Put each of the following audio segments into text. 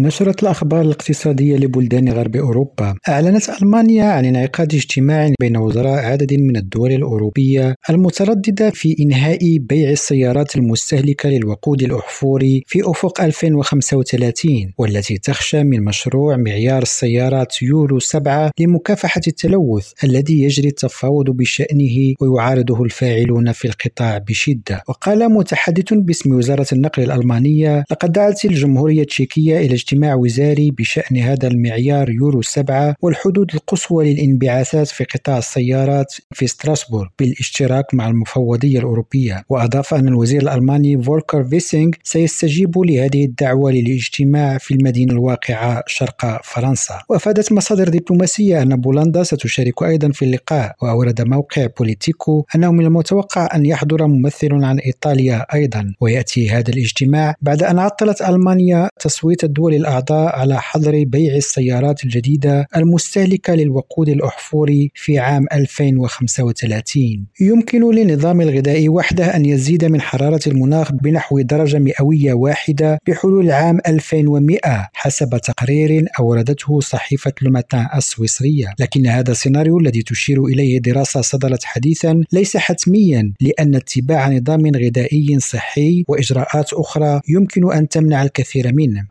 نشرت الأخبار الاقتصادية لبلدان غرب أوروبا. أعلنت ألمانيا عن انعقاد اجتماع بين وزراء عدد من الدول الأوروبية المترددة في إنهاء بيع السيارات المستهلكة للوقود الأحفوري في أفق 2035 والتي تخشى من مشروع معيار السيارات يورو 7 لمكافحة التلوث الذي يجري التفاوض بشأنه ويعارضه الفاعلون في القطاع بشدة. وقال متحدث باسم وزارة النقل الألمانية لقد دعت الجمهورية التشيكية إلى اجتماع وزاري بشأن هذا المعيار يورو 7 والحدود القصوى للانبعاثات في قطاع السيارات في ستراسبورغ بالاشتراك مع المفوضية الأوروبية. وأضاف أن الوزير الألماني فولكر فيسينغ سيستجيب لهذه الدعوة للاجتماع في المدينة الواقعة شرق فرنسا. وأفادت مصادر دبلوماسية أن بولندا ستشارك أيضا في اللقاء. وأورد موقع بوليتيكو أنه من المتوقع أن يحضر ممثل عن إيطاليا أيضا. ويأتي هذا الاجتماع بعد أن عطلت ألمانيا تصويت الدول الأعضاء على حظر بيع السيارات الجديدة المستهلكة للوقود الأحفوري في عام 2035 يمكن للنظام الغذائي وحده أن يزيد من حرارة المناخ بنحو درجة مئوية واحدة بحلول العام 2100 حسب تقرير أوردته صحيفة لوماتان السويسرية. لكن هذا السيناريو الذي تشير إليه دراسة صدرت حديثا ليس حتميا لأن اتباع نظام غذائي صحي وإجراءات أخرى يمكن أن تمنع الكثير منه.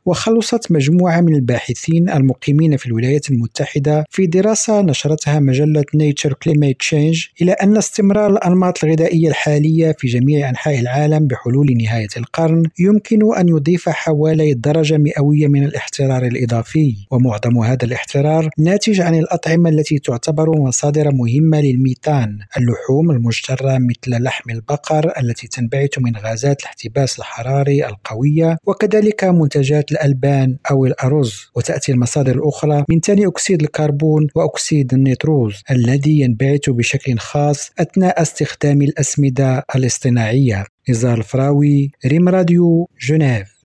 وخلصت مجموعة من الباحثين المقيمين في الولايات المتحدة في دراسة نشرتها مجلة نيتشر كليميت تشينج إلى أن استمرار الأنماط الغذائية الحالية في جميع أنحاء العالم بحلول نهاية القرن يمكن أن يضيف حوالي درجة مئوية من الاحترار الإضافي ومعظم هذا الاحترار ناتج عن الأطعمة التي تعتبر مصادر مهمة للميثان اللحوم المجترة مثل لحم البقر التي تنبعث من غازات الاحتباس الحراري القوية وكذلك منتجات الألبان أو الأرز وتأتي المصادر الأخرى من ثاني أكسيد الكربون وأكسيد النيتروز الذي ينبعث بشكل خاص أثناء استخدام الأسمدة الاصطناعية. نزار الفراوي ريم راديو جنيف.